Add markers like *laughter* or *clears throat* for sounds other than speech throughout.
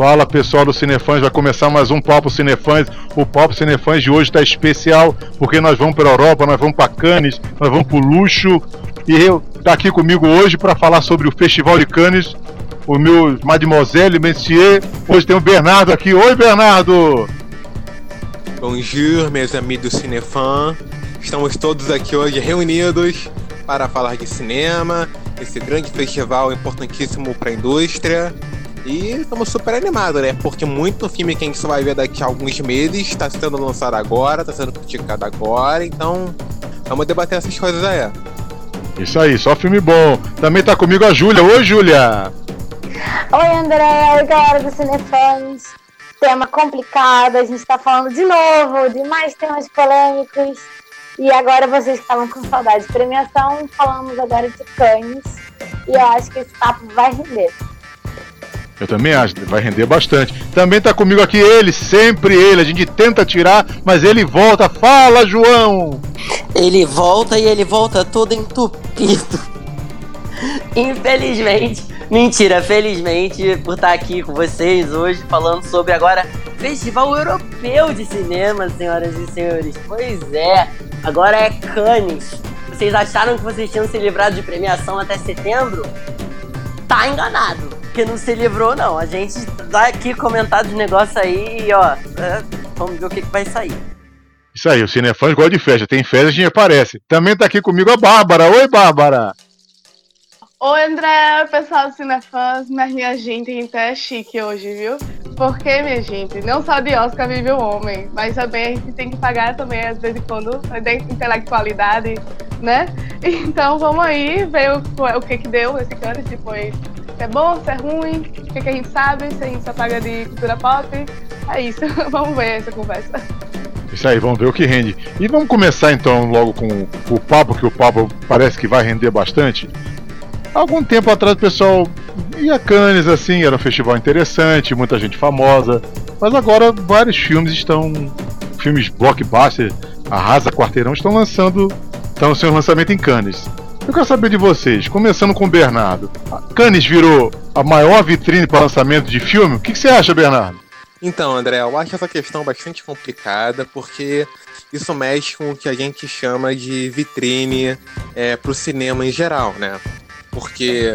Fala pessoal do Cinefãs, vai começar mais um Papo Cinefãs. O Papo Cinefãs de hoje está especial porque nós vamos para a Europa, nós vamos para Cannes, nós vamos para o luxo. E eu tá aqui comigo hoje para falar sobre o Festival de Cannes, o meu Mademoiselle Messier. Hoje tem o Bernardo aqui. Oi, Bernardo! Bonjour, meus amigos cinefãs. Estamos todos aqui hoje reunidos para falar de cinema, esse grande festival importantíssimo para a indústria. E estamos super animados, né? Porque muito filme que a gente só vai ver daqui a alguns meses está sendo lançado agora, está sendo criticado agora, então vamos debater essas coisas aí. Isso aí, só filme bom. Também tá comigo a Júlia. Oi, Júlia! Oi, André. Oi, galera do Cinefãs. Tema complicado, a gente tá falando de novo de mais temas polêmicos. E agora vocês estavam com saudade de premiação, falamos agora de Cannes. E eu acho que esse papo vai render. Eu também acho, vai render bastante. Também tá comigo aqui ele, sempre ele. A gente tenta tirar, mas ele volta. Fala, João! Ele volta e ele volta todo entupido. Infelizmente, mentira, felizmente, por estar aqui com vocês hoje falando sobre agora Festival Europeu de Cinema, senhoras e senhores. Pois é, agora é Cannes. Vocês acharam que vocês tinham se livrado de premiação até setembro? Tá enganado que não se livrou, não. A gente dá aqui comentar dos negócios aí e, ó, é, vamos ver o que, que vai sair. Isso aí, o Cinefãs gosta de festa. Tem festa, a gente aparece. Também tá aqui comigo a Bárbara. Oi, Bárbara! Oi, André, pessoal do Cinefãs. Mas minha gente, a gente é chique hoje, viu? Porque, minha gente, não só de Oscar vive o homem, mas também a gente tem que pagar também, às vezes, quando da intelectualidade, né? Então vamos aí ver o, o que que deu esse cano, se foi se é bom, se é ruim, o que, que a gente sabe, se a gente só paga de cultura pop. É isso, *laughs* vamos ver essa conversa. Isso aí, vamos ver o que rende. E vamos começar então logo com o papo, que o papo parece que vai render bastante. Algum tempo atrás o pessoal ia Cannes assim, era um festival interessante, muita gente famosa. Mas agora vários filmes estão. Filmes blockbuster, Arrasa Quarteirão, estão lançando. Estão sendo lançamento em Cannes. Eu quero saber de vocês, começando com o Bernardo. A Cannes virou a maior vitrine para lançamento de filme? O que, que você acha, Bernardo? Então, André, eu acho essa questão bastante complicada, porque isso mexe com o que a gente chama de vitrine é, para o cinema em geral, né? Porque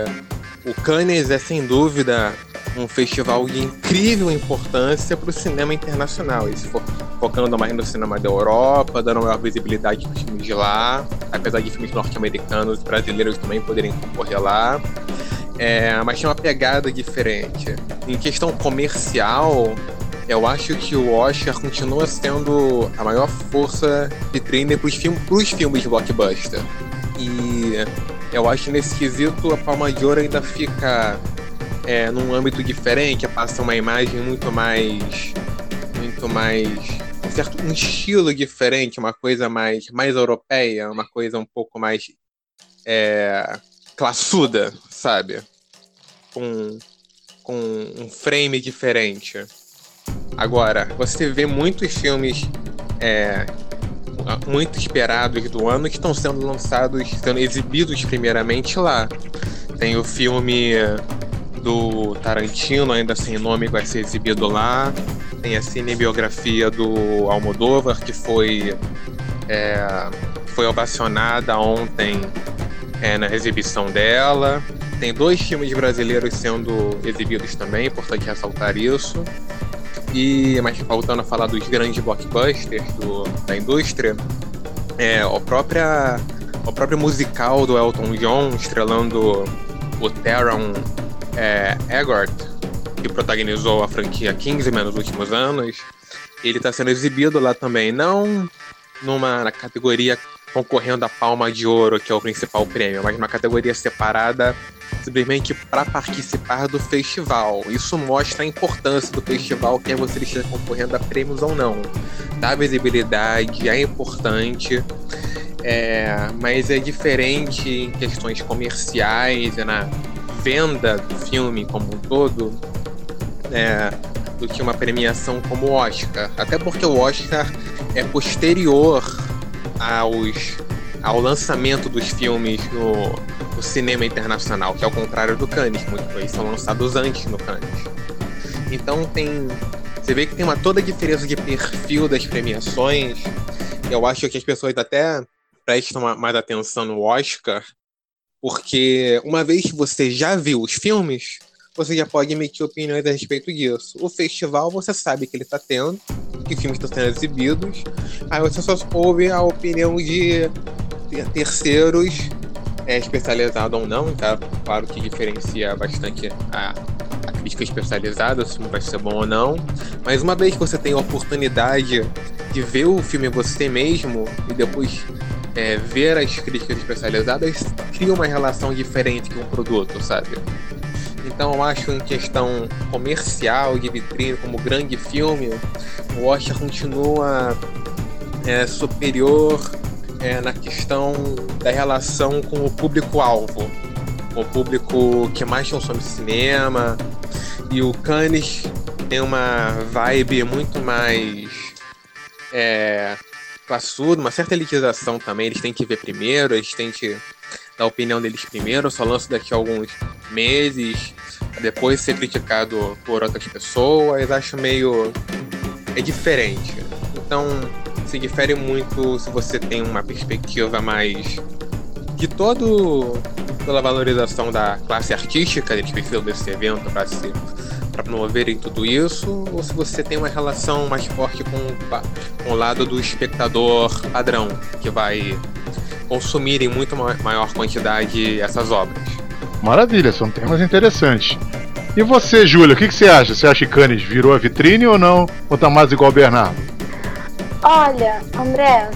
o Cannes é sem dúvida um festival de incrível importância para o cinema internacional. Isso focando mais no cinema da Europa, dando maior visibilidade para os filmes de lá, apesar de filmes norte-americanos e brasileiros também poderem concorrer lá. É, mas tem uma pegada diferente. Em questão comercial, eu acho que o Oscar continua sendo a maior força vitrine para os filmes, filmes de blockbuster. E eu acho nesse quesito a Palma de Ouro ainda fica é, num âmbito diferente, passa uma imagem muito mais. muito mais. Um certo um estilo diferente, uma coisa mais, mais europeia, uma coisa um pouco mais é, classuda, sabe? Com, com um frame diferente. Agora, você vê muitos filmes é, muito esperados do ano que estão sendo lançados, sendo exibidos primeiramente lá. Tem o filme do Tarantino, ainda sem nome, vai ser exibido lá. Tem a cinebiografia do Almodóvar, que foi, é, foi ovacionada ontem é, na exibição dela. Tem dois filmes brasileiros sendo exibidos também, importante ressaltar isso. E, mas voltando a falar dos grandes blockbusters do, da indústria, é, o, própria, o próprio musical do Elton John, estrelando o Taron é, Eggert, que protagonizou a franquia Kingsman nos últimos anos, ele está sendo exibido lá também, não numa categoria concorrendo à Palma de Ouro, que é o principal prêmio, mas numa categoria separada simplesmente para participar do festival. Isso mostra a importância do festival, quer você esteja concorrendo a prêmios ou não. Dá visibilidade, é importante. É, mas é diferente em questões comerciais, é na venda do filme como um todo é, do que uma premiação como o Oscar. Até porque o Oscar é posterior aos, ao lançamento dos filmes no, no cinema internacional, que é ao contrário do Cannes, muitos são lançados antes no Cannes. Então tem. Você vê que tem uma toda diferença de perfil das premiações. Eu acho que as pessoas até prestam mais atenção no Oscar, porque uma vez que você já viu os filmes, você já pode emitir opiniões a respeito disso. O festival você sabe que ele está tendo, que filmes estão sendo exibidos, aí você só ouve a opinião de terceiros é especializado ou não, tá? Claro que diferencia bastante a, a crítica especializada, se vai ser bom ou não. Mas uma vez que você tem a oportunidade de ver o filme você mesmo e depois é, ver as críticas especializadas, cria uma relação diferente com o produto, sabe? Então eu acho em questão comercial, de vitrine, como grande filme, o Oscar continua é, superior é, na questão da relação com o público-alvo, o público que mais consome cinema. E o Cannes tem uma vibe muito mais é, classudo, uma certa elitização também. Eles têm que ver primeiro, eles têm que dar a opinião deles primeiro. Só lanço daqui a alguns meses, depois ser criticado por outras pessoas. Acho meio. é diferente. Então se difere muito se você tem uma perspectiva mais de todo pela valorização da classe artística, eles precisam desse evento para se para promoverem tudo isso, ou se você tem uma relação mais forte com, com o lado do espectador padrão, que vai consumir em muito maior quantidade essas obras. Maravilha, são temas interessantes. E você, Júlia, o que, que, você acha? Você acha que Cannes virou a vitrine ou não? Ou tá mais igual o Bernardo? Olha, André,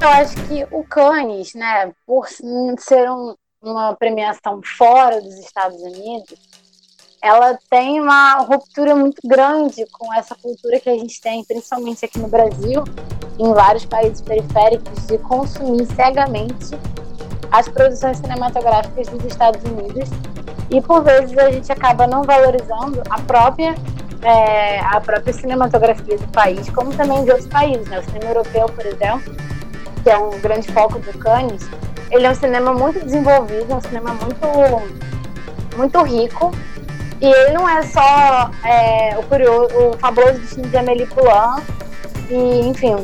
eu acho que o Cannes, né, por ser um, uma premiação fora dos Estados Unidos, ela tem uma ruptura muito grande com essa cultura que a gente tem, principalmente aqui no Brasil, em vários países periféricos, de consumir cegamente as produções cinematográficas dos Estados Unidos. E por vezes a gente acaba não valorizando a própria é, a própria cinematografia do país, como também de outros países. Né? O cinema europeu, por exemplo, que é um grande foco do Cannes, ele é um cinema muito desenvolvido, é um cinema muito, muito rico. E ele não é só é, o curioso, o fabuloso de Amélie Poulain e, enfim,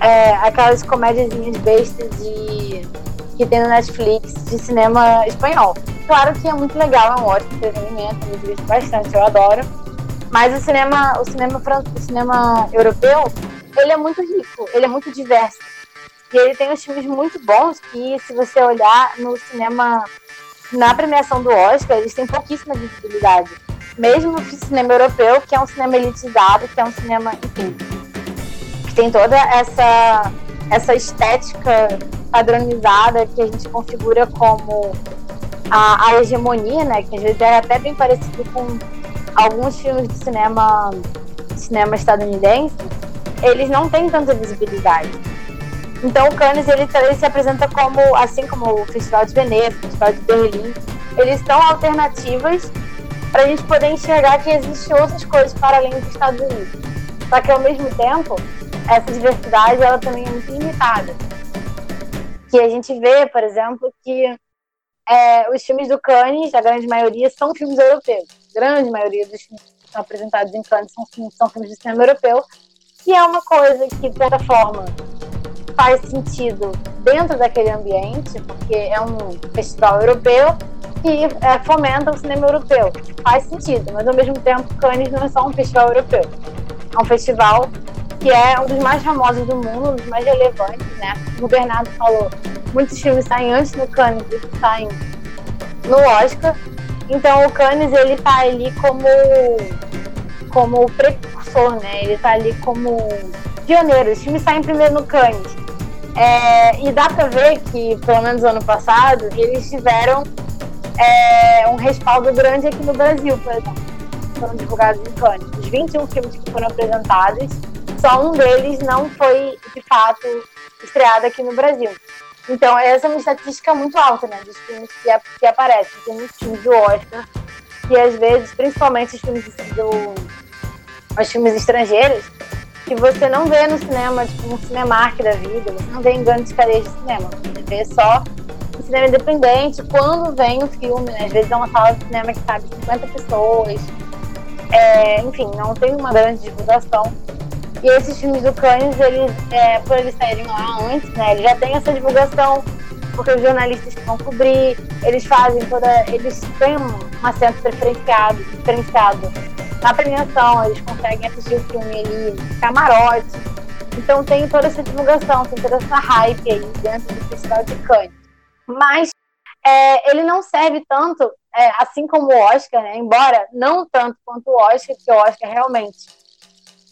é, aquelas comédiazinhas bestas de, que tem no Netflix de cinema espanhol. Claro que é muito legal, é um ótimo entretenimento, me divirto bastante, eu adoro. Mas o cinema, o cinema, o cinema europeu, ele é muito rico, ele é muito diverso. E ele tem uns filmes muito bons que, se você olhar no cinema, na premiação do Oscar, eles têm pouquíssima visibilidade. Mesmo no cinema europeu, que é um cinema elitizado, que é um cinema, enfim, que tem toda essa, essa estética padronizada que a gente configura como a, a hegemonia, né? Que às vezes é até bem parecido com alguns filmes de cinema, cinema estadunidense, eles não têm tanta visibilidade. Então o Cannes ele, ele se apresenta como, assim como o Festival de Veneza, o Festival de Berlim, eles são alternativas para a gente poder enxergar que existem outras coisas para além dos Estados Unidos. Só que ao mesmo tempo, essa diversidade ela também é muito limitada. Que a gente vê, por exemplo, que é, os filmes do Cannes, a grande maioria, são filmes europeus. A grande maioria dos filmes que são apresentados em Cannes são, são filmes de cinema europeu, que é uma coisa que, de certa forma, faz sentido dentro daquele ambiente, porque é um festival europeu que é, fomenta o cinema europeu. Faz sentido, mas ao mesmo tempo, Cannes não é só um festival europeu. É um festival que é um dos mais famosos do mundo, um dos mais relevantes, né? O Bernardo falou, muitos filmes saem antes do Cannes do que saem no Oscar. Então o Cannes ele tá ali como como precursor, né? Ele tá ali como pioneiro. Os filmes saem primeiro no Cannes. É, e dá pra ver que, pelo menos ano passado, eles tiveram é, um respaldo grande aqui no Brasil, por exemplo. Foram divulgados em Cannes. Os 21 filmes que foram apresentados, só um deles não foi, de fato, estreado aqui no Brasil. Então, essa é uma estatística muito alta, né, dos filmes que, que aparecem. Tem muitos filmes do Oscar, que às vezes, principalmente os filmes do, os filmes estrangeiros, que você não vê no cinema, tipo um Cinemark da vida, você não vê em grandes cadeias de cinema, você vê só no cinema independente, quando vem o filme, né? às vezes é uma sala de cinema que cabe 50 pessoas, é, enfim, não tem uma grande divulgação. E esses filmes do Cannes, eles, é, por eles saírem lá antes, né, eles já têm essa divulgação, porque os jornalistas que vão cobrir, eles fazem toda. Eles têm um assento preferenciado, diferenciado na premiação, eles conseguem assistir o filme ali, camarote. Então tem toda essa divulgação, tem toda essa hype aí dentro do Festival de Cannes. Mas é, ele não serve tanto, é, assim como o Oscar, né? embora não tanto quanto o Oscar, que o Oscar realmente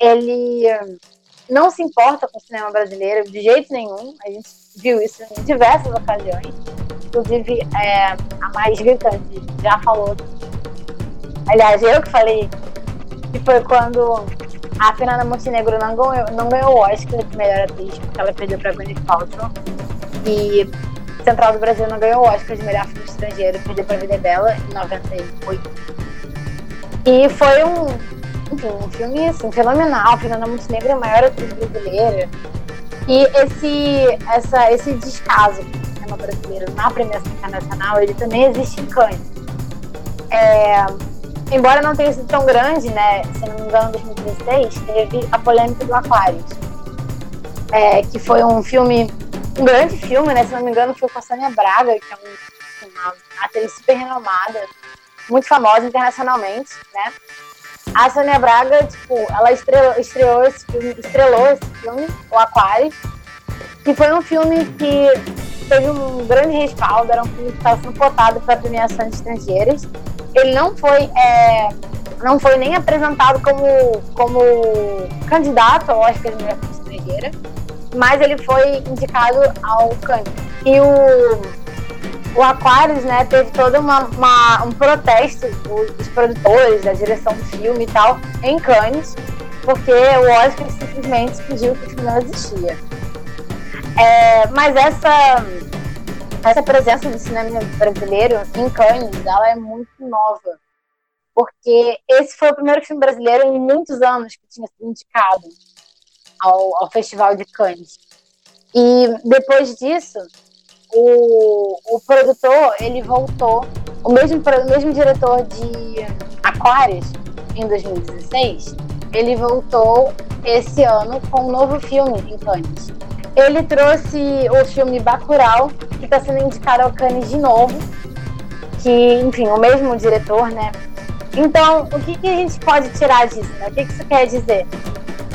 ele não se importa com o cinema brasileiro de jeito nenhum. A gente viu isso em diversas ocasiões. Inclusive, é, a mais gritante já falou. Aliás, eu que falei que foi quando a Fernanda Montenegro não ganhou, não ganhou o Oscar de melhor atriz, porque ela perdeu para Gwyneth Paltrow. E Central do Brasil não ganhou o Oscar de melhor filme estrangeiro, perdeu para Vida Bela em 98. E foi um, enfim, um filme assim, fenomenal. Fernanda Montenegro é a maior atriz brasileira. E esse, essa, esse descaso com o cinema brasileiro na premiação internacional, ele também existe em Cannes. É, embora não tenha sido tão grande, né? Se não me engano, em 2016, teve a polêmica do Aquarius, é, que foi um filme, um grande filme, né? Se não me engano, foi com a Sônia Braga, que é uma atriz super renomada, muito famosa internacionalmente, né? A Sônia Braga, tipo, ela estrelou, estreou esse filme, estrelou esse filme, o Aquarius, que foi um filme que teve um grande respaldo, era um filme que estava sendo cotado para premiações estrangeiras ele não foi, é, não foi nem apresentado como, como candidato ao Oscar de Melhor Filme Estrangeira, mas ele foi indicado ao Cannes. E o, o Aquarius, né, teve todo uma, uma, um protesto dos produtores, da direção do filme e tal, em Cannes, porque o Oscar simplesmente pediu que o filme não existia. É, mas essa essa presença do cinema brasileiro em Cannes, ela é muito nova. Porque esse foi o primeiro filme brasileiro em muitos anos que tinha sido indicado ao, ao Festival de Cannes. E depois disso, o, o produtor, ele voltou, o mesmo, o mesmo diretor de Aquarius, em 2016, ele voltou esse ano com um novo filme em Cannes. Ele trouxe o filme Bacurau, que está sendo indicado ao Cannes de novo, que, enfim, o mesmo diretor, né? Então, o que, que a gente pode tirar disso, né? O que, que isso quer dizer?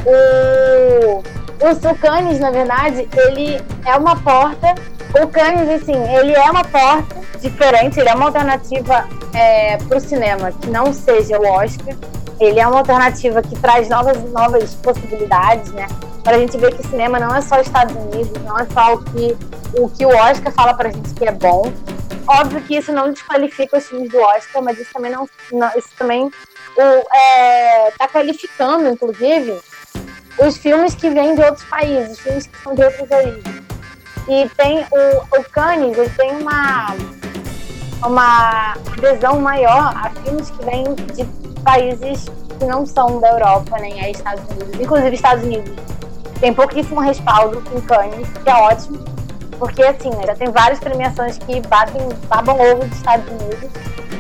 O, o Cannes, na verdade, ele é uma porta. O Cannes, assim, ele é uma porta diferente, ele é uma alternativa é, para o cinema que não seja o Oscar. Ele é uma alternativa que traz novas, novas possibilidades, né? para a gente ver que cinema não é só Estados Unidos, não é só o que o, que o Oscar fala para a gente que é bom. Óbvio que isso não desqualifica os filmes do Oscar, mas isso também não, não isso também está é, tá qualificando, inclusive, os filmes que vêm de outros países, filmes que são de outras origens. E tem o, o Cannes, ele tem uma uma adesão maior a filmes que vêm de países que não são da Europa nem é Estados Unidos, inclusive Estados Unidos tem pouquíssimo respaldo em Cannes, que é ótimo, porque assim, né, já tem várias premiações que batem, babam ovo dos Estados Unidos,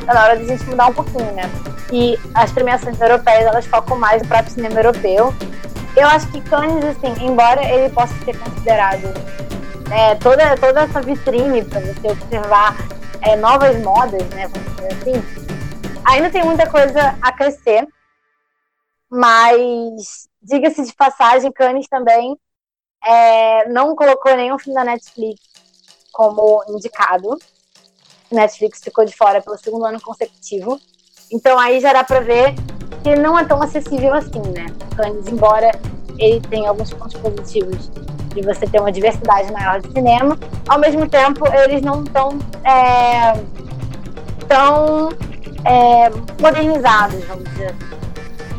tá na hora de a gente mudar um pouquinho, né? E as premiações europeias, elas focam mais no próprio cinema europeu. Eu acho que Cannes, assim, embora ele possa ser considerado é, toda, toda essa vitrine para você observar é, novas modas, né, vamos dizer assim, ainda tem muita coisa a crescer, mas diga-se de passagem, Cannes também é, não colocou nenhum filme da Netflix como indicado. Netflix ficou de fora pelo segundo ano consecutivo. Então aí já dá para ver que não é tão acessível assim, né? Cannes, embora ele tenha alguns pontos positivos de você ter uma diversidade maior de cinema, ao mesmo tempo eles não estão é, tão é, modernizados, vamos dizer assim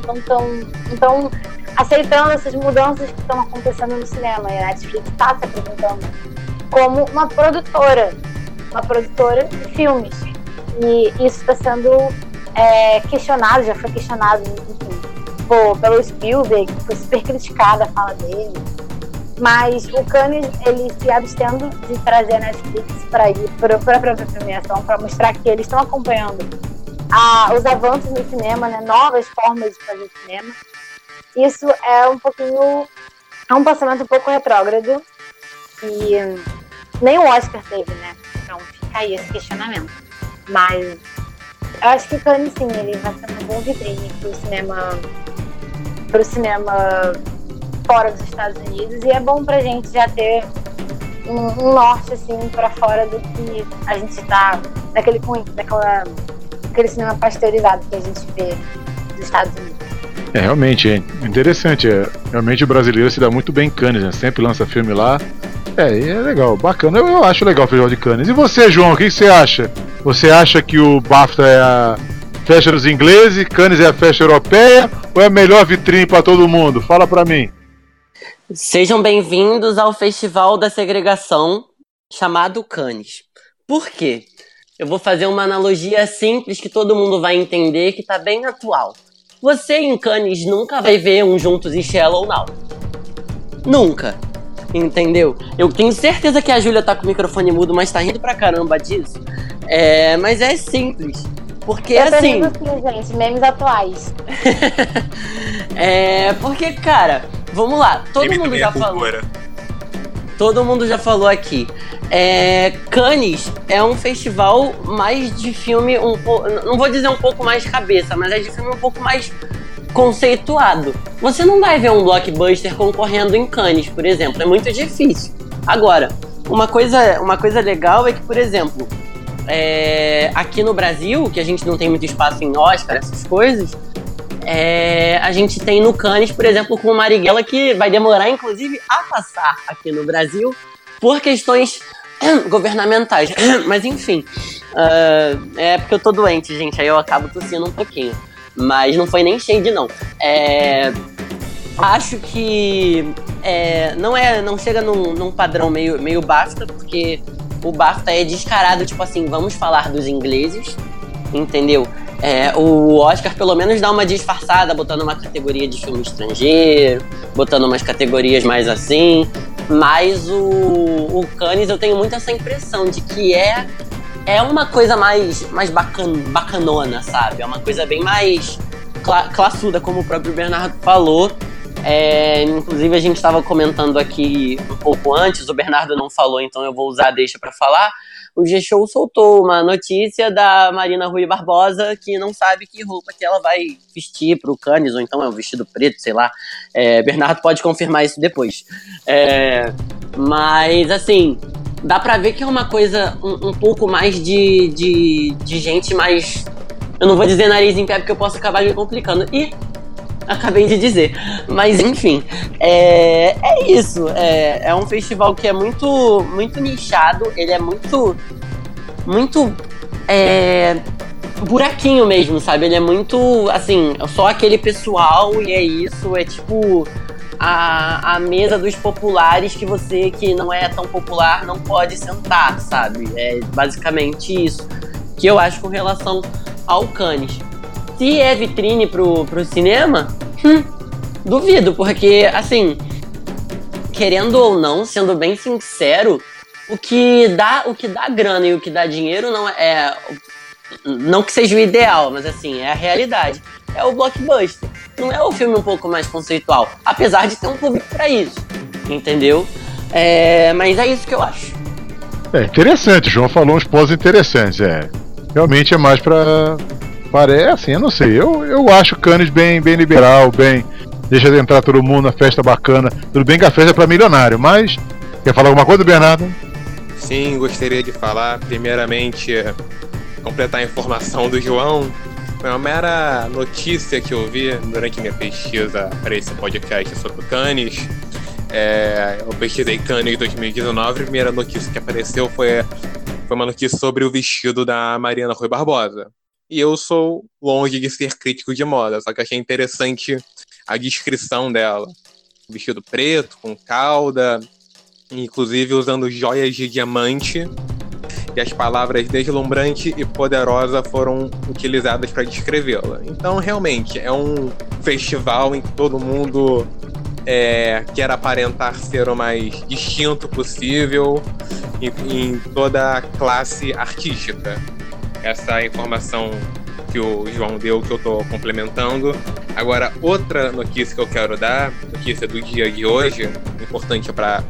não estão aceitando essas mudanças que estão acontecendo no cinema. E a Netflix está se apresentando como uma produtora, uma produtora de filmes. E isso está sendo é, questionado, já foi questionado, enfim, pelo Spielberg, foi super criticada a fala dele. Mas o Cannes, ele se abstendo de trazer a Netflix para ir para a própria premiação, para mostrar que eles estão acompanhando a, os avanços no cinema, né? Novas formas de fazer cinema. Isso é um pouquinho. É um pensamento um pouco retrógrado. E nem o Oscar teve, né? Então fica aí esse questionamento. Mas eu acho que Cannes sim, ele vai ser uma boa vitrine pro cinema. pro cinema fora dos Estados Unidos. E é bom pra gente já ter um, um norte, assim, pra fora do que a gente tá. daquele daquela, daquele cinema pasteurizado que a gente vê dos Estados Unidos. É, realmente, é interessante. É, realmente o brasileiro se dá muito bem em Cannes, né? Sempre lança filme lá. É, é legal, bacana. Eu, eu acho legal o Festival de Cannes. E você, João, o que você acha? Você acha que o BAFTA é a festa dos ingleses, Cannes é a festa europeia ou é a melhor vitrine para todo mundo? Fala para mim. Sejam bem-vindos ao Festival da Segregação chamado Cannes. Por quê? Eu vou fazer uma analogia simples que todo mundo vai entender que tá bem atual. Você em Cannes nunca vai ver um Juntos e Shallow Now. Nunca. Entendeu? Eu tenho certeza que a Júlia tá com o microfone mudo, mas tá rindo pra caramba disso. É, mas é simples. Porque Eu assim. Aqui, gente, memes atuais. *laughs* é. Porque, cara, vamos lá. Todo mundo já é falou. Todo mundo já falou aqui. É, Cannes é um festival mais de filme um pouco. Não vou dizer um pouco mais cabeça, mas é de filme um pouco mais conceituado. Você não vai ver um blockbuster concorrendo em Cannes, por exemplo. É muito difícil. Agora, uma coisa, uma coisa legal é que, por exemplo, é, aqui no Brasil, que a gente não tem muito espaço em Oscar, essas coisas, é, a gente tem no Cannes, por exemplo, com o Marighella, que vai demorar, inclusive, a passar aqui no Brasil por questões *clears throat* governamentais. *clears throat* Mas enfim, uh, é porque eu tô doente, gente, aí eu acabo tossindo um pouquinho. Mas não foi nem shade, não. É, acho que é, não é, não chega num, num padrão meio, meio BAFTA, porque o BAFTA é descarado, tipo assim, vamos falar dos ingleses, entendeu? É, o Oscar pelo menos dá uma disfarçada, botando uma categoria de filme estrangeiro, botando umas categorias mais assim. Mas o, o Cannes eu tenho muito essa impressão de que é é uma coisa mais, mais bacan, bacanona, sabe? É uma coisa bem mais cla classuda, como o próprio Bernardo falou. É, inclusive a gente estava comentando aqui um pouco antes, o Bernardo não falou, então eu vou usar a deixa para falar. O G-Show soltou uma notícia da Marina Rui Barbosa que não sabe que roupa que ela vai vestir pro Cannes, ou então é um vestido preto, sei lá. É, Bernardo pode confirmar isso depois. É, mas assim, dá pra ver que é uma coisa um, um pouco mais de, de, de gente mais. Eu não vou dizer nariz em pé porque eu posso acabar me complicando. E acabei de dizer. Mas enfim, é, é isso. É, é um festival que é muito, muito nichado, ele é muito. Muito. É, buraquinho mesmo, sabe? Ele é muito, assim, só aquele pessoal e é isso, é tipo a, a mesa dos populares que você que não é tão popular não pode sentar, sabe? É basicamente isso que eu acho com relação ao Cannes. Se é vitrine pro, pro cinema, hum, duvido, porque assim, querendo ou não, sendo bem sincero, o que dá, o que dá grana e o que dá dinheiro não é não que seja o ideal, mas assim, é a realidade. É o blockbuster. Não é o filme um pouco mais conceitual, apesar de ter um público para isso. Entendeu? É, mas é isso que eu acho. É interessante, o João falou uns pontos interessantes. É, realmente é mais para Parece assim, eu não sei. Eu, eu acho Cannes bem, bem liberal, bem. Deixa de entrar todo mundo na festa bacana. Tudo bem que a festa é pra milionário, mas. Quer falar alguma coisa, Bernardo? Sim, gostaria de falar. Primeiramente, completar a informação do João. Foi uma mera notícia que eu vi durante minha pesquisa para esse podcast sobre o Cannes. É, eu pesquisei Cannes 2019 a primeira notícia que apareceu foi, foi uma notícia sobre o vestido da Mariana Rui Barbosa. E eu sou longe de ser crítico de moda, só que achei interessante a descrição dela. Vestido preto, com cauda, inclusive usando joias de diamante. E as palavras deslumbrante e poderosa foram utilizadas para descrevê-la. Então, realmente, é um festival em que todo mundo é, quer aparentar ser o mais distinto possível em, em toda a classe artística essa informação que o João deu, que eu tô complementando. Agora, outra notícia que eu quero dar, notícia do dia de hoje, importante para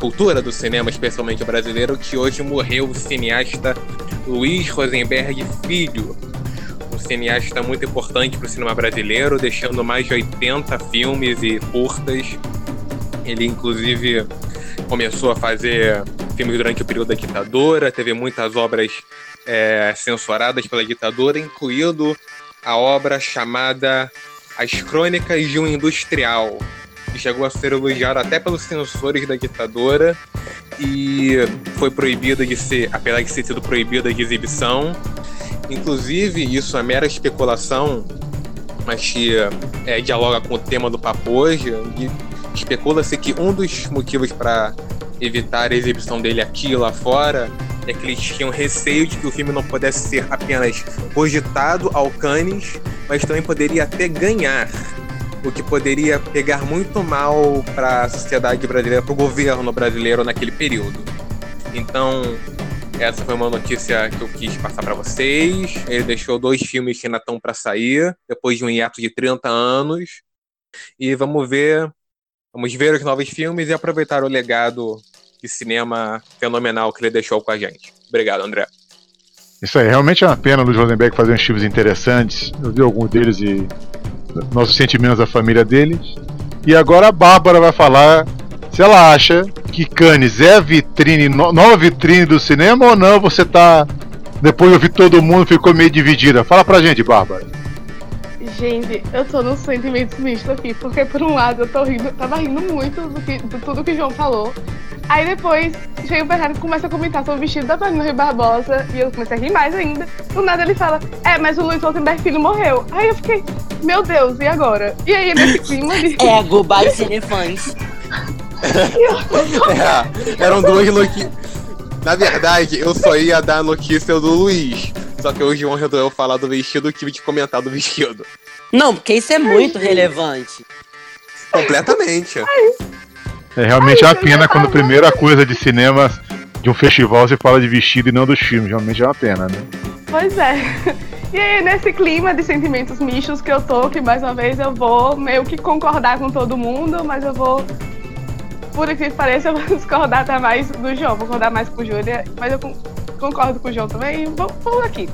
cultura do cinema, especialmente brasileiro, que hoje morreu o cineasta Luiz Rosenberg Filho, um cineasta muito importante para o cinema brasileiro, deixando mais de 80 filmes e curtas. Ele, inclusive, começou a fazer filmes durante o período da ditadura, teve muitas obras é, censuradas pela ditadura, incluindo a obra chamada As Crônicas de um Industrial, que chegou a ser elogiada até pelos censores da ditadura e foi proibida de ser, apesar de ter sido proibida de exibição. Inclusive, isso é mera especulação, mas que é, dialoga com o tema do papo hoje. Especula-se que um dos motivos para evitar a exibição dele aqui e lá fora é que eles tinham receio de que o filme não pudesse ser apenas cogitado ao Cannes, mas também poderia até ganhar, o que poderia pegar muito mal para a sociedade brasileira, para o governo brasileiro naquele período. Então, essa foi uma notícia que eu quis passar para vocês. Ele deixou dois filmes que ainda estão para sair, depois de um hiato de 30 anos. E vamos ver, vamos ver os novos filmes e aproveitar o legado de cinema fenomenal que ele deixou com a gente. Obrigado, André. Isso aí, realmente é uma pena o Luiz Rosenberg fazer uns filmes interessantes. Eu vi alguns deles e nossos sentimentos da família deles. E agora a Bárbara vai falar se ela acha que Cannes é a vitrine, nova vitrine do cinema ou não, você tá. Depois de ouvir todo mundo, ficou meio dividida. Fala pra gente, Bárbara. Gente, eu tô nos sentimentos mistos aqui, porque por um lado eu tô rindo, tava rindo muito do que, de tudo que o João falou. Aí depois chega o Bernardo e começa a comentar sobre o vestido da Fernanda Rui Barbosa. E eu comecei a rir mais ainda. Do nada ele fala: É, mas o Luiz Rosenberg Filho morreu. Aí eu fiquei: Meu Deus, e agora? E aí nesse clima de. *laughs* Ego, by cinefãs. *laughs* *laughs* é, eram duas notícias. Na verdade, eu só ia dar a notícia do Luiz. Só que o João resolveu falar do vestido que de comentar do vestido. Não, porque isso é muito Ai, relevante. Completamente. É realmente Ai, uma pena quando a primeira coisa de cinema de um festival você fala de vestido e não dos filmes. Realmente é uma pena, né? Pois é. E aí, nesse clima de sentimentos mistos que eu tô, que mais uma vez eu vou meio que concordar com todo mundo, mas eu vou. Por que pareça, *laughs* eu vou discordar até mais do João, vou concordar mais com o Júlia, mas eu concordo com o João também. Vamos aqui.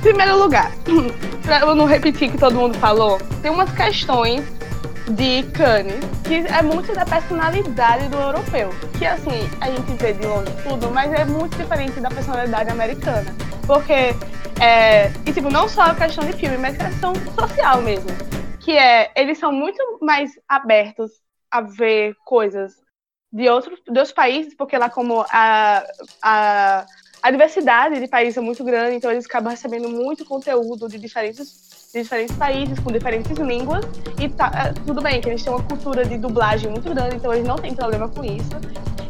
Primeiro lugar, *laughs* pra eu não repetir que todo mundo falou, tem umas questões de Cannes, que é muito da personalidade do europeu. Que assim, a gente vê de longe tudo, mas é muito diferente da personalidade americana. Porque, é, e tipo, não só a questão de filme, mas questão social mesmo. Que é, eles são muito mais abertos a ver coisas de outros, de outros países, porque lá como a, a, a diversidade de países é muito grande, então eles acabam recebendo muito conteúdo de diferentes de diferentes países, com diferentes línguas, e tá, é, tudo bem que eles têm uma cultura de dublagem muito grande, então eles não têm problema com isso.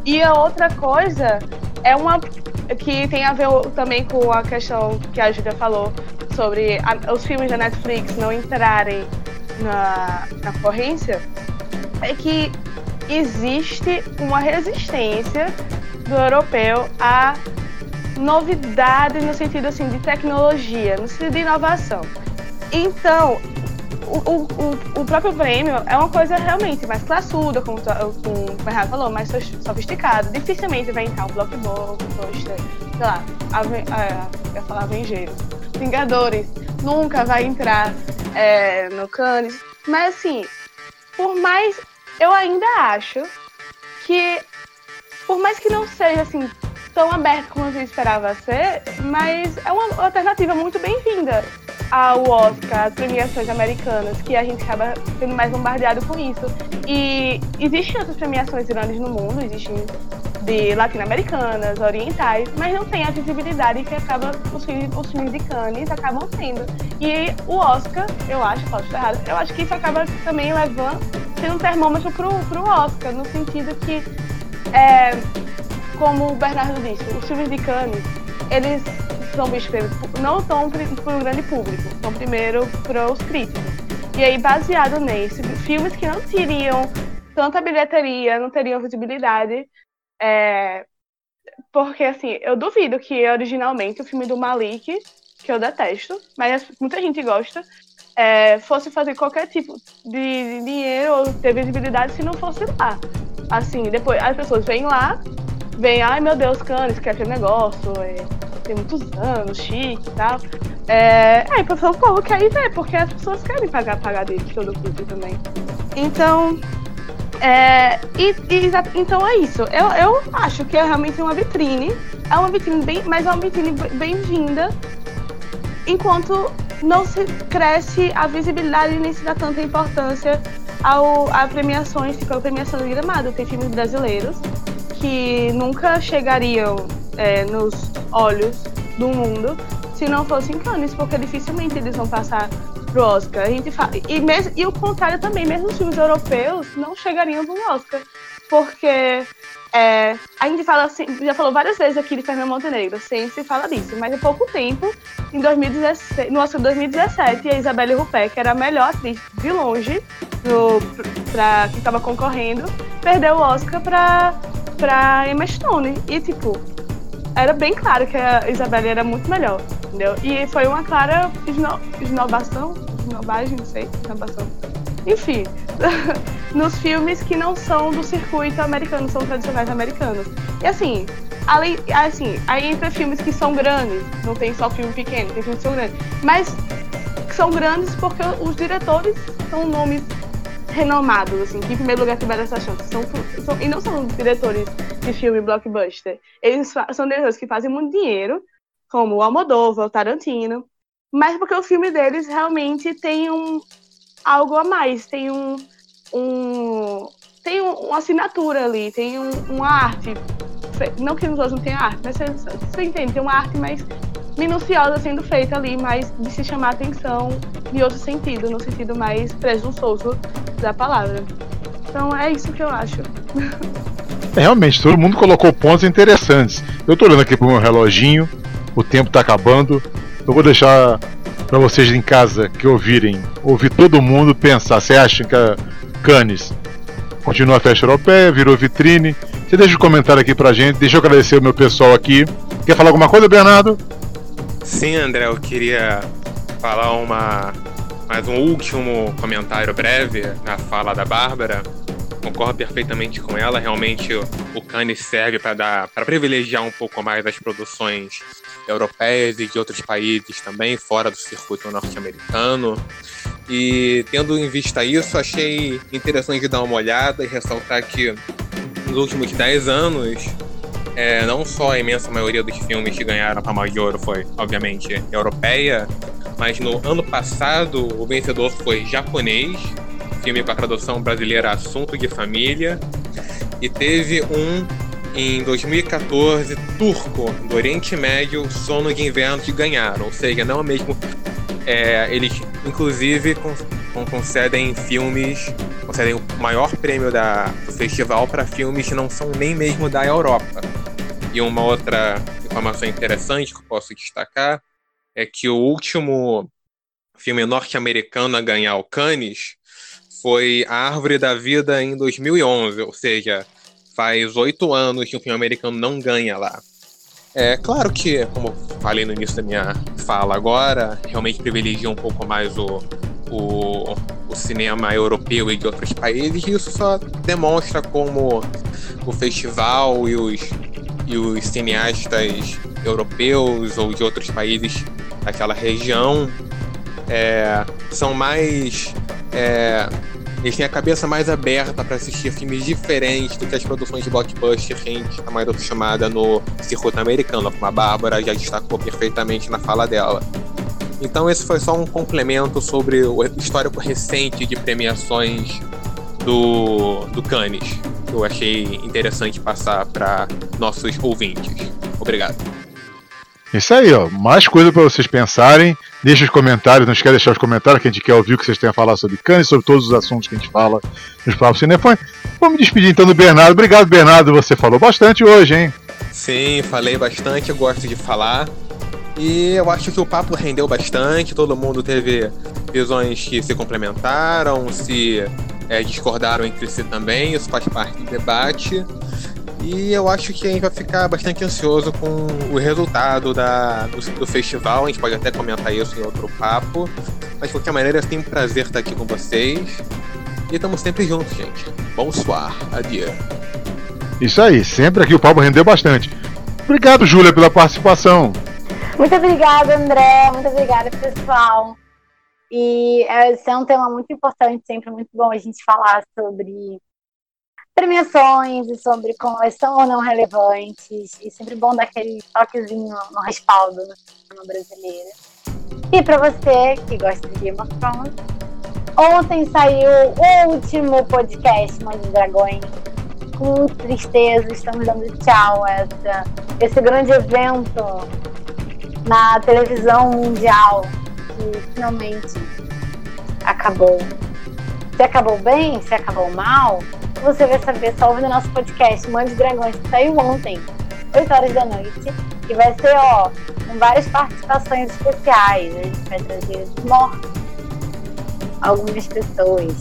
E a outra coisa é uma que tem a ver também com a questão que a Júlia falou sobre a, os filmes da Netflix não entrarem na, na corrência, é que existe uma resistência do europeu a novidade no sentido assim de tecnologia, no sentido de inovação. Então, o, o, o, próprio prêmio é uma coisa realmente mais classuda, como, o Bernardo falou, mais sofisticado. Dificilmente vai entrar um blockbuster, sei lá, a, ia falar Avengeiros, Vingadores, nunca vai entrar é, no Cannes. Mas assim, por mais. Eu ainda acho que, por mais que não seja assim tão aberto como eu esperava ser, mas é uma alternativa muito bem-vinda ao Oscar, as premiações americanas, que a gente acaba sendo mais bombardeado com isso. E existem outras premiações grandes no mundo, existem de latino-americanas, orientais, mas não tem a visibilidade que acaba os filmes, os filmes de Cannes acabam tendo. E o Oscar, eu acho, posso estar errado, eu acho que isso acaba também levando, sendo um termômetro pro, pro Oscar, no sentido que, é, como o Bernardo disse, os filmes de Cannes, eles são vistos não são para o grande público, são primeiro para os críticos. E aí, baseado nesse, filmes que não teriam tanta bilheteria, não teriam visibilidade, é... porque assim, eu duvido que originalmente o filme do Malik que eu detesto, mas muita gente gosta, é, fosse fazer qualquer tipo de dinheiro ou ter visibilidade se não fosse lá. Assim, depois as pessoas vêm lá, vêm, ai meu Deus, Cannes, que é aquele negócio, é, tem muitos anos, chique e tal. É, aí o povo quer ir ver, porque as pessoas querem pagar, pagar dele todo o também. Então, é, e, e, então é isso. Eu, eu acho que é realmente uma vitrine. É uma vitrine bem, mas é uma vitrine bem-vinda. Enquanto não se cresce a visibilidade nem se dá tanta importância ao, a premiações, tipo a premiação de Gramado. Tem filmes brasileiros que nunca chegariam é, nos olhos do mundo se não fossem Cannes, porque dificilmente eles vão passar pro Oscar. A gente fala, e, mesmo, e o contrário também, mesmo os filmes europeus não chegariam pro Oscar, porque é, a gente fala assim, já falou várias vezes aqui de Fernando Montenegro, sempre se fala disso, mas há pouco tempo, em 2016, no Oscar 2017, a Isabelle Rupert, que era a melhor atriz de longe, no, pra, que estava concorrendo, perdeu o Oscar pra, pra Emma Stone. E, tipo, era bem claro que a Isabelle era muito melhor, entendeu? E foi uma clara esno, esnobação, esnobagem, não sei, esnobação enfim, *laughs* nos filmes que não são do circuito americano, são tradicionais americanos. E assim, além, assim, aí entra filmes que são grandes, não tem só filme pequeno, tem filmes que são grandes, mas são grandes porque os diretores são nomes renomados, assim, que em primeiro lugar tiveram essa chance. São, são, e não são diretores de filme blockbuster. Eles são diretores que fazem muito dinheiro, como o Almodóvar, o Tarantino, mas porque o filme deles realmente tem um, algo a mais, tem um, um tem um, uma assinatura ali, tem um, uma arte. Não que nos outros não tenha arte, mas você, entende, tem uma arte mais minuciosa sendo feita ali, mais de se chamar atenção de outro sentido, no sentido mais presunçoso da palavra. Então é isso que eu acho. *laughs* É, realmente, todo mundo colocou pontos interessantes. Eu tô olhando aqui pro meu reloginho, o tempo tá acabando. Eu vou deixar para vocês em casa que ouvirem, ouvir todo mundo pensar. Você acha que a Cannes continua a festa europeia, virou vitrine? Você deixa um comentário aqui pra gente. Deixa eu agradecer o meu pessoal aqui. Quer falar alguma coisa, Bernardo? Sim, André, eu queria falar uma mais um último comentário breve na fala da Bárbara. Concordo perfeitamente com ela. Realmente o Cannes serve para dar para privilegiar um pouco mais as produções europeias e de outros países também, fora do circuito norte-americano. E tendo em vista isso, achei interessante dar uma olhada e ressaltar que nos últimos 10 anos, é, não só a imensa maioria dos filmes que ganharam a Palma de Ouro foi, obviamente, europeia, mas no ano passado o vencedor foi japonês, filme com a tradução brasileira Assunto de Família, e teve um em 2014, turco do Oriente Médio, Sono de Inverno que ganharam. Ou seja, não é mesmo. É, eles, inclusive, concedem filmes, concedem o maior prêmio da, do festival para filmes que não são nem mesmo da Europa. E uma outra informação interessante que eu posso destacar é que o último filme norte-americano a ganhar o Cannes foi A Árvore da Vida em 2011, ou seja, faz oito anos que um filme americano não ganha lá. É claro que, como falei no início da minha fala agora, realmente privilegia um pouco mais o, o, o cinema europeu e de outros países, e isso só demonstra como o festival e os, e os cineastas europeus ou de outros países daquela região é, são mais é, eles têm a cabeça mais aberta para assistir filmes diferentes do que as produções de blockbuster que a mais acostumada no circuito americano, como a Bárbara já destacou perfeitamente na fala dela. Então esse foi só um complemento sobre o histórico recente de premiações do, do Cannes, que eu achei interessante passar para nossos ouvintes. Obrigado. Isso aí, ó. Mais coisa para vocês pensarem. Deixa os comentários, não esquece de deixar os comentários que a gente quer ouvir o que vocês têm a falar sobre Cannes, sobre todos os assuntos que a gente fala nos Papos Cinefone. Vamos me despedir então do Bernardo. Obrigado, Bernardo. Você falou bastante hoje, hein? Sim, falei bastante, eu gosto de falar. E eu acho que o papo rendeu bastante, todo mundo teve visões que se complementaram, se é, discordaram entre si também, isso faz parte do debate. E eu acho que a gente vai ficar bastante ansioso com o resultado da, do, do festival. A gente pode até comentar isso em outro papo. Mas de qualquer maneira, eu tenho um prazer estar aqui com vocês. E estamos sempre juntos, gente. Bonsoir. Adieu. Isso aí, sempre aqui o papo rendeu bastante. Obrigado, Júlia, pela participação. Muito obrigada, André. Muito obrigada, pessoal. E esse é um tema muito importante, sempre muito bom a gente falar sobre premiações e sobre como elas são ou não relevantes. E sempre bom dar aquele toquezinho no respaldo no cinema brasileiro. E para você que gosta de Game of Thrones, ontem saiu o último podcast Mãe dos Dragões. Com tristeza, estamos dando tchau a essa, esse grande evento na televisão mundial que finalmente acabou. Se acabou bem, se acabou mal, você vai saber só ouvindo nosso podcast Mãe dos Dragões, que saiu ontem, 8 horas da noite. E vai ser, ó, com várias participações especiais. A gente vai trazer os mortos, algumas pessoas.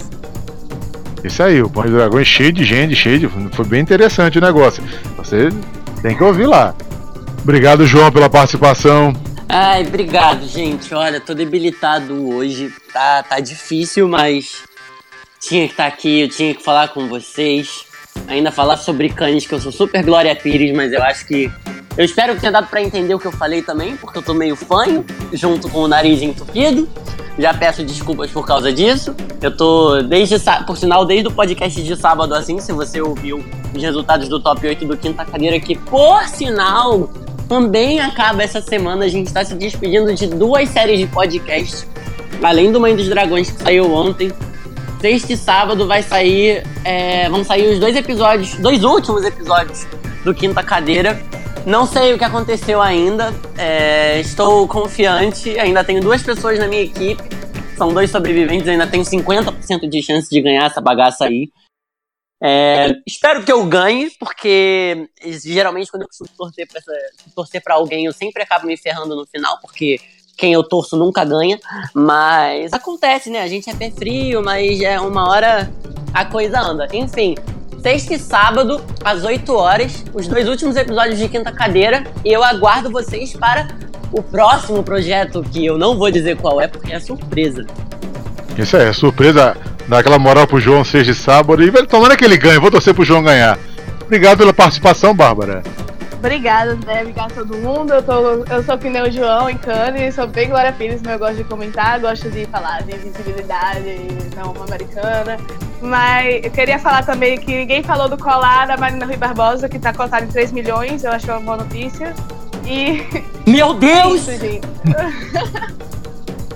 Isso aí, o Pão de Dragões cheio de gente, cheio de. Foi bem interessante o negócio. Você tem que ouvir lá. Obrigado, João, pela participação. Ai, obrigado, gente. Olha, tô debilitado hoje. Tá, tá difícil, mas tinha que estar tá aqui, eu tinha que falar com vocês. Ainda falar sobre Canis, que eu sou super Glória Pires, mas eu acho que. Eu espero que tenha dado pra entender o que eu falei também, porque eu tô meio fanho, junto com o nariz entupido. Já peço desculpas por causa disso. Eu tô, desde, por sinal, desde o podcast de sábado assim, se você ouviu os resultados do top 8 do Quinta Cadeira, que por sinal também acaba essa semana. A gente está se despedindo de duas séries de podcast. Além do Mãe dos Dragões, que saiu ontem. Sexta e sábado vai sair. É, vão sair os dois episódios, dois últimos episódios do Quinta Cadeira. Não sei o que aconteceu ainda. É, estou confiante. Ainda tenho duas pessoas na minha equipe. São dois sobreviventes. Ainda tenho 50% de chance de ganhar essa bagaça aí. É, espero que eu ganhe, porque geralmente quando eu costumo torcer pra, torcer pra alguém, eu sempre acabo me ferrando no final, porque quem eu torço nunca ganha. Mas acontece, né? A gente é pé frio, mas é uma hora a coisa anda. Enfim, sexta e sábado, às 8 horas, os dois últimos episódios de Quinta Cadeira. E eu aguardo vocês para o próximo projeto, que eu não vou dizer qual é, porque é surpresa. Isso é, surpresa Dá aquela moral pro João seja sábado. E tomara que ele ganhe, vou torcer pro João ganhar. Obrigado pela participação, Bárbara. Obrigada, André. Obrigada a todo mundo. Eu, tô, eu sou o João em Cannes, sou bem Glória Pires, mas eu gosto de comentar, gosto de falar de visibilidade não americana. Mas eu queria falar também que ninguém falou do colar da Marina Rui Barbosa, que tá cotado em 3 milhões, eu acho uma boa notícia. E. *laughs* Meu Deus! Isso, gente. *laughs*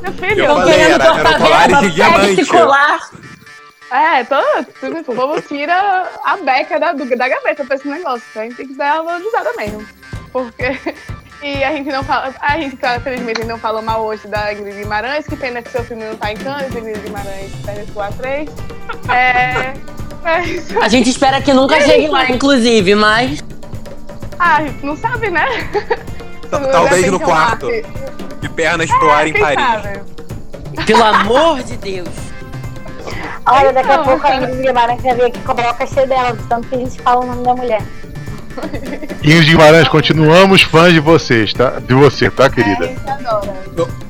Meu filho, eu falei, era, era colar de diamante. Colar. É, tô, tipo, vamos tira a beca da, da gaveta pra esse negócio. A gente tem que dar uma valorizada mesmo. Porque. E a gente não fala. A gente, felizmente, não falou mal hoje da Ingrid Guimarães, que pena que seu filme não tá em Cannes, Ingrid Guimarães perde pro A3. É. Mas... A gente espera que nunca chegue lá, inclusive, mas. Ah, não sabe, né? Talvez no quarto. De pernas pro é, ar em Paris. Sabe? Pelo amor de Deus. Olha, daqui a então, pouco a Ingrid Guimarães vai vir aqui cobrar o cachê dela, tanto que a gente fala o nome da mulher. *laughs* Ingrid Guimarães, continuamos fãs de vocês, tá? De você, tá, querida? É, adora.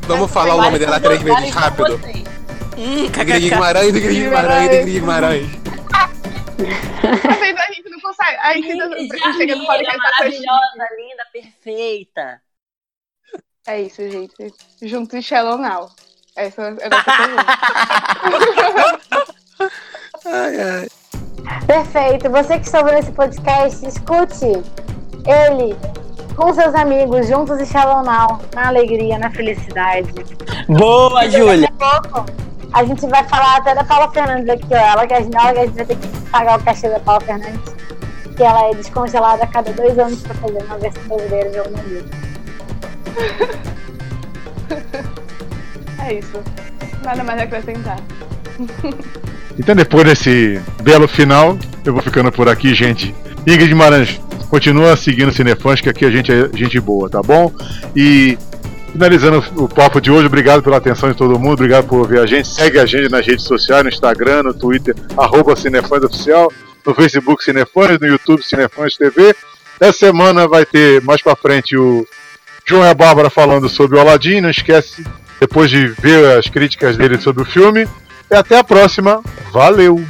Vamos falar o nome dela três vezes rápido. Hum, Ingrid Guimarães, Ingrid Guimarães, Ingrid Guimarães. Às vezes a gente não consegue. A gente não chega no podcast. Maravilhosa, linda, perfeita. É isso, gente. Junto Shallow Now. Essa é a *laughs* ai, ai. Perfeito. Você que está ouvindo esse podcast, escute ele com seus amigos, juntos e Shalom Now, na alegria, na felicidade. Boa, Júlia! A gente vai falar até da Paula Fernandes aqui, ó. Ela que a gente, a gente vai ter que pagar o cachê da Paula Fernandes. Que ela é descongelada a cada dois anos para fazer uma versão brasileira de alguma livro. *laughs* É isso. Nada mais acrescentar. *laughs* Então, depois desse belo final, eu vou ficando por aqui, gente. Ingrid Guimarães, continua seguindo Cinefãs, que aqui a gente é gente boa, tá bom? E finalizando o papo de hoje, obrigado pela atenção de todo mundo, obrigado por ouvir a gente. Segue a gente nas redes sociais, no Instagram, no Twitter, arroba Cinefãs Oficial. no Facebook Cinefãs, no YouTube Cinefãs TV. Essa semana vai ter mais pra frente o João e a Bárbara falando sobre o Aladdin. Não esquece, depois de ver as críticas dele sobre o filme. E até a próxima. Valeu!